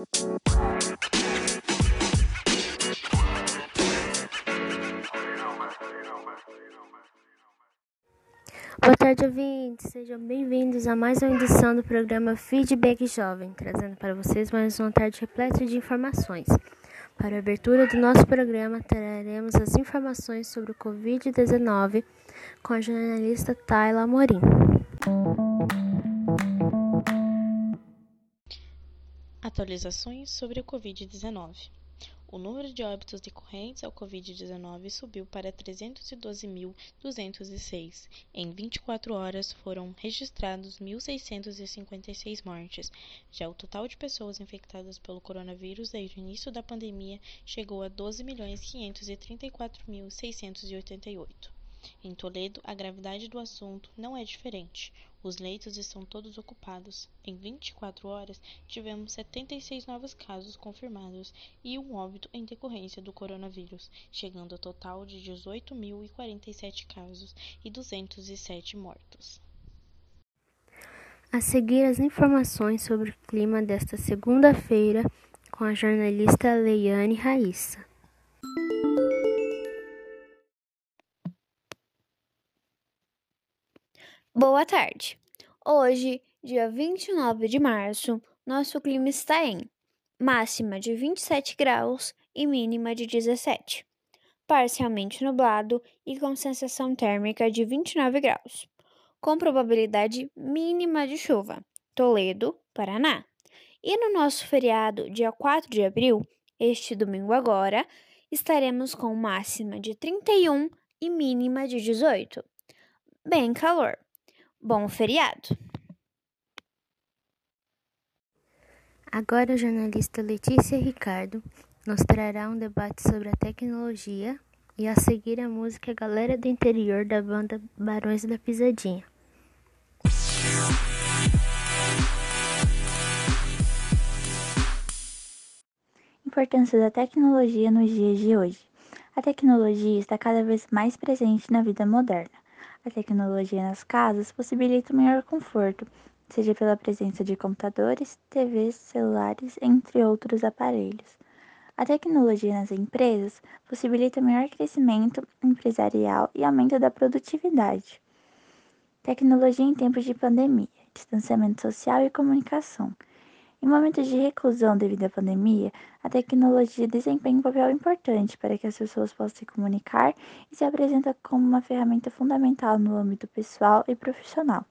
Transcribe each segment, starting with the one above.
Boa tarde, ouvintes. Sejam bem-vindos a mais uma edição do programa Feedback Jovem, trazendo para vocês mais uma tarde repleta de informações. Para a abertura do nosso programa, traremos as informações sobre o Covid-19 com a jornalista Tayla Amorim. Atualizações sobre o Covid-19. O número de óbitos decorrentes ao Covid-19 subiu para 312.206. Em 24 horas foram registrados 1.656 mortes. Já o total de pessoas infectadas pelo coronavírus desde o início da pandemia chegou a 12.534.688. Em Toledo, a gravidade do assunto não é diferente. Os leitos estão todos ocupados. Em 24 horas, tivemos 76 novos casos confirmados e um óbito em decorrência do coronavírus, chegando ao total de 18.047 casos e 207 mortos. A seguir, as informações sobre o clima desta segunda-feira com a jornalista Leiane Raíssa. Boa tarde. Hoje, dia 29 de março, nosso clima está em máxima de 27 graus e mínima de 17, parcialmente nublado e com sensação térmica de 29 graus, com probabilidade mínima de chuva. Toledo, Paraná. E no nosso feriado, dia 4 de abril, este domingo agora, estaremos com máxima de 31 e mínima de 18. Bem calor. Bom feriado! Agora a jornalista Letícia Ricardo nos trará um debate sobre a tecnologia e a seguir a música Galera do Interior da banda Barões da Pisadinha. Importância da tecnologia nos dias de hoje. A tecnologia está cada vez mais presente na vida moderna. A tecnologia nas casas possibilita maior conforto, seja pela presença de computadores, TVs, celulares, entre outros aparelhos. A tecnologia nas empresas possibilita maior crescimento empresarial e aumento da produtividade. Tecnologia em tempos de pandemia, distanciamento social e comunicação. Em momentos de reclusão devido à pandemia, a tecnologia desempenha um papel importante para que as pessoas possam se comunicar e se apresenta como uma ferramenta fundamental no âmbito pessoal e profissional.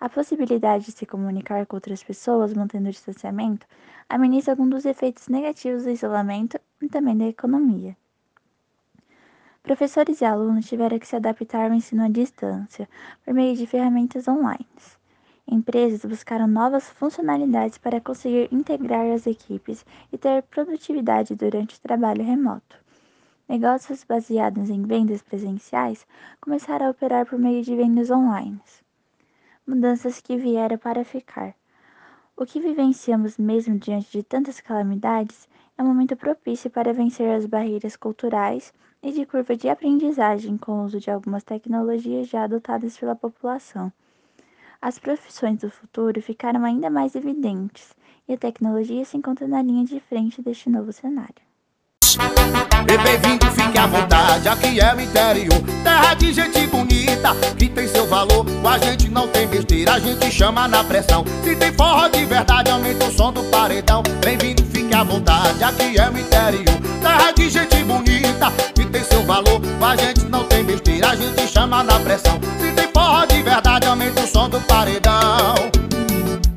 A possibilidade de se comunicar com outras pessoas mantendo o distanciamento ameniza alguns dos efeitos negativos do isolamento e também da economia. Professores e alunos tiveram que se adaptar ao ensino à distância por meio de ferramentas online. Empresas buscaram novas funcionalidades para conseguir integrar as equipes e ter produtividade durante o trabalho remoto. Negócios baseados em vendas presenciais começaram a operar por meio de vendas online. Mudanças que vieram para ficar. O que vivenciamos mesmo diante de tantas calamidades é um momento propício para vencer as barreiras culturais e de curva de aprendizagem com o uso de algumas tecnologias já adotadas pela população. As profissões do futuro ficaram ainda mais evidentes e a tecnologia se encontra na linha de frente deste novo cenário. E bem-vindo, fique à vontade, aqui é o interior Terra de gente bonita, que tem seu valor a gente não tem besteira, a gente chama na pressão. Se tem forró de verdade, aumenta o som do paredão. Bem-vindo, fique à vontade, aqui é o interior Terra de gente bonita, que tem seu valor a gente não tem besteira, a gente chama na pressão aumenta o som do paredão.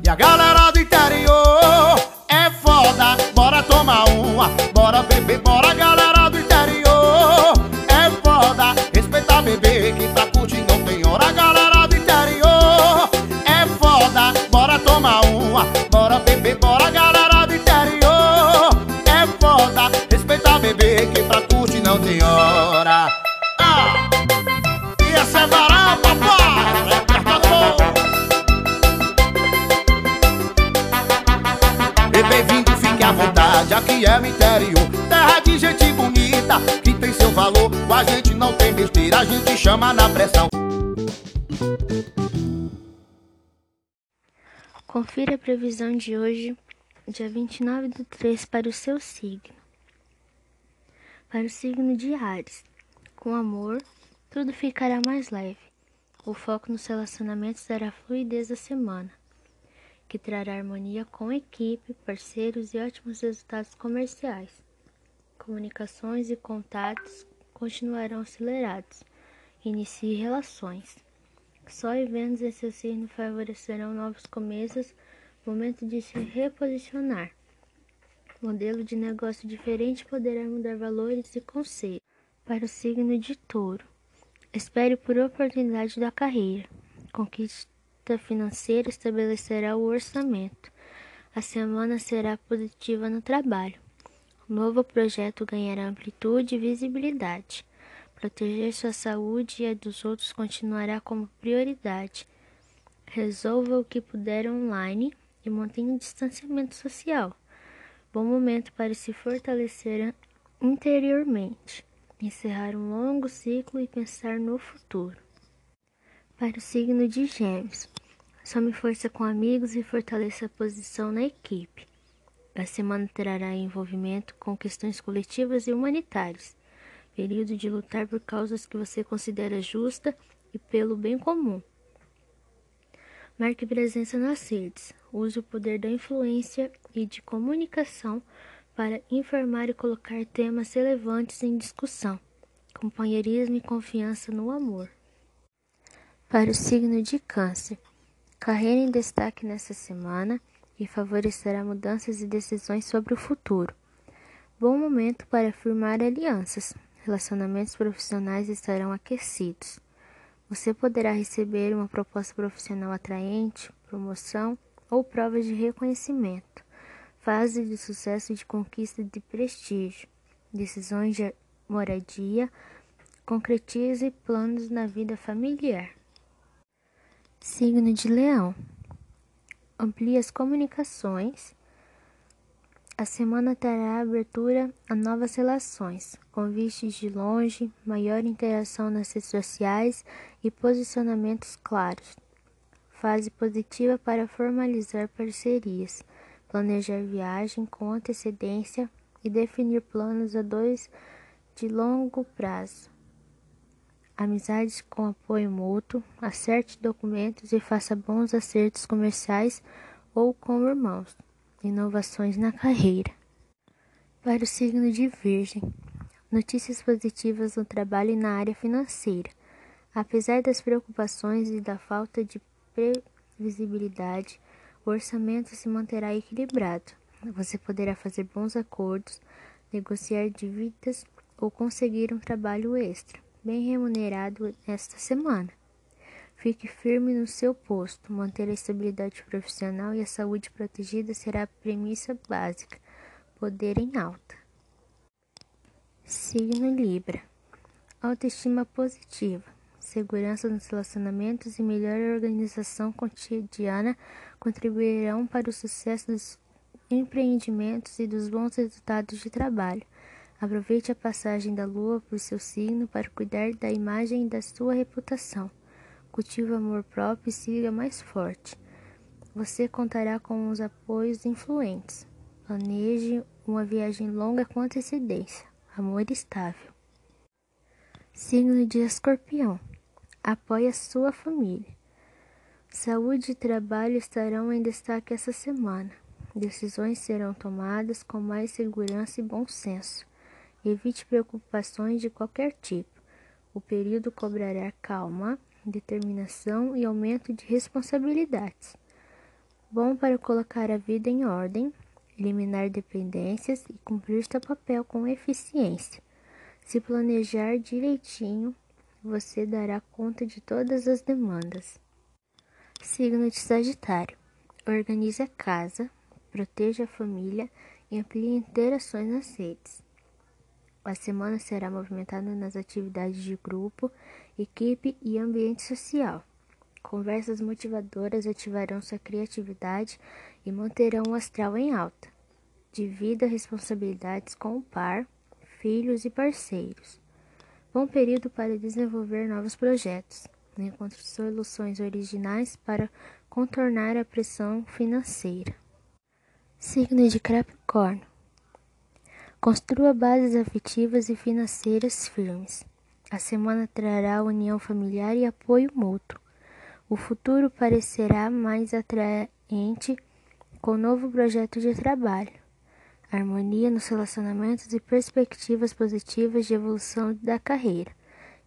E a galera do interior é foda Bora tomar uma, bora beber, bora galera do interior É foda, respeita bebê que pra curtir não tem hora Galera do interior é foda Bora tomar uma, bora beber, valor Com a gente não tem besteira, a gente chama na pressão Confira a previsão de hoje dia 29 do 3 para o seu signo. Para o signo de Ares, com amor, tudo ficará mais leve. O foco nos relacionamentos dará fluidez da semana, que trará harmonia com equipe, parceiros e ótimos resultados comerciais. Comunicações e contatos continuarão acelerados. Inicie relações. Sol e Vênus seu signo favorecerão novos começos, momento de se reposicionar. Modelo de negócio diferente poderá mudar valores e conceitos. Para o signo de touro, espere por oportunidade da carreira. Conquista financeira estabelecerá o orçamento. A semana será positiva no trabalho. O novo projeto ganhará amplitude e visibilidade. Proteger sua saúde e a dos outros continuará como prioridade. Resolva o que puder online e mantenha o distanciamento social. Bom momento para se fortalecer interiormente, encerrar um longo ciclo e pensar no futuro. Para o signo de Gêmeos, some força com amigos e fortaleça a posição na equipe. A semana trará envolvimento com questões coletivas e humanitárias período de lutar por causas que você considera justa e pelo bem comum. Marque presença nas redes. Use o poder da influência e de comunicação para informar e colocar temas relevantes em discussão. Companheirismo e confiança no amor. Para o signo de Câncer, carreira em destaque nessa semana e favorecerá mudanças e decisões sobre o futuro. Bom momento para firmar alianças, relacionamentos profissionais estarão aquecidos. Você poderá receber uma proposta profissional atraente, promoção ou provas de reconhecimento, fase de sucesso de conquista de prestígio, decisões de moradia, concretize planos na vida familiar. Signo de Leão. Amplie as comunicações a semana terá abertura a novas relações, convites de longe, maior interação nas redes sociais e posicionamentos claros. Fase positiva para formalizar parcerias, planejar viagem com antecedência e definir planos a dois de longo prazo. Amizades com apoio mútuo, acerte documentos e faça bons acertos comerciais ou com irmãos inovações na carreira. Para o signo de Virgem, notícias positivas no trabalho e na área financeira. Apesar das preocupações e da falta de previsibilidade, o orçamento se manterá equilibrado. Você poderá fazer bons acordos, negociar dívidas ou conseguir um trabalho extra, bem remunerado esta semana. Fique firme no seu posto. Manter a estabilidade profissional e a saúde protegida será a premissa básica. Poder em alta. Signo Libra. Autoestima positiva. Segurança nos relacionamentos e melhor organização cotidiana contribuirão para o sucesso dos empreendimentos e dos bons resultados de trabalho. Aproveite a passagem da lua por seu signo para cuidar da imagem e da sua reputação. Cultive amor próprio e siga mais forte. Você contará com os apoios influentes. Planeje uma viagem longa com antecedência. Amor estável. Signo de Escorpião. Apoie a sua família. Saúde e trabalho estarão em destaque essa semana. Decisões serão tomadas com mais segurança e bom senso. Evite preocupações de qualquer tipo. O período cobrará calma determinação e aumento de responsabilidades. Bom para colocar a vida em ordem, eliminar dependências e cumprir seu papel com eficiência. Se planejar direitinho, você dará conta de todas as demandas. Signo de Sagitário. Organize a casa, proteja a família e amplie interações nas redes. A semana será movimentada nas atividades de grupo, equipe e ambiente social. Conversas motivadoras ativarão sua criatividade e manterão o astral em alta. Divida responsabilidades com o par, filhos e parceiros. Bom período para desenvolver novos projetos. Encontre soluções originais para contornar a pressão financeira. Signo de Capricórnio. Construa bases afetivas e financeiras firmes. A semana trará união familiar e apoio mútuo. O futuro parecerá mais atraente com novo projeto de trabalho. Harmonia nos relacionamentos e perspectivas positivas de evolução da carreira.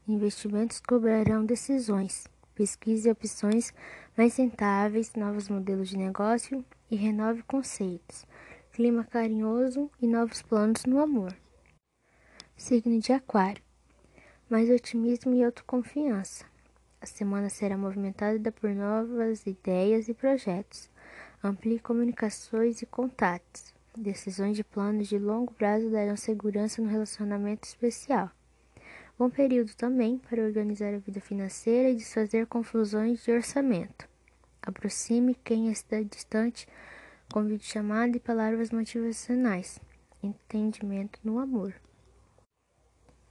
Investimentos cobrarão decisões. Pesquise opções mais rentáveis, novos modelos de negócio e renove conceitos. Clima carinhoso e novos planos no amor. Signo de Aquário. Mais otimismo e autoconfiança. A semana será movimentada por novas ideias e projetos. Amplie comunicações e contatos. Decisões de planos de longo prazo darão segurança no relacionamento especial. Bom período também para organizar a vida financeira e desfazer confusões de orçamento. Aproxime quem está distante com chamada e palavras motivacionais. Entendimento no amor.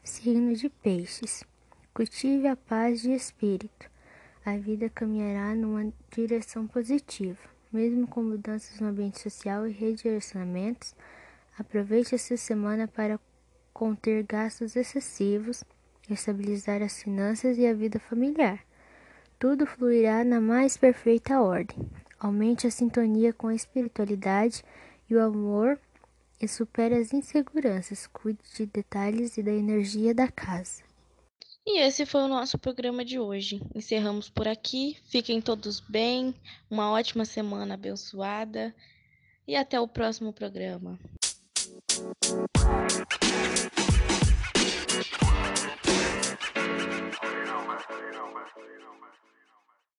Signo de Peixes. Cultive a paz de espírito. A vida caminhará numa direção positiva. Mesmo com mudanças no ambiente social e redirecionamentos, aproveite essa semana para conter gastos excessivos estabilizar as finanças e a vida familiar. Tudo fluirá na mais perfeita ordem. Aumente a sintonia com a espiritualidade e o amor e supere as inseguranças. Cuide de detalhes e da energia da casa. E esse foi o nosso programa de hoje. Encerramos por aqui. Fiquem todos bem, uma ótima semana abençoada e até o próximo programa.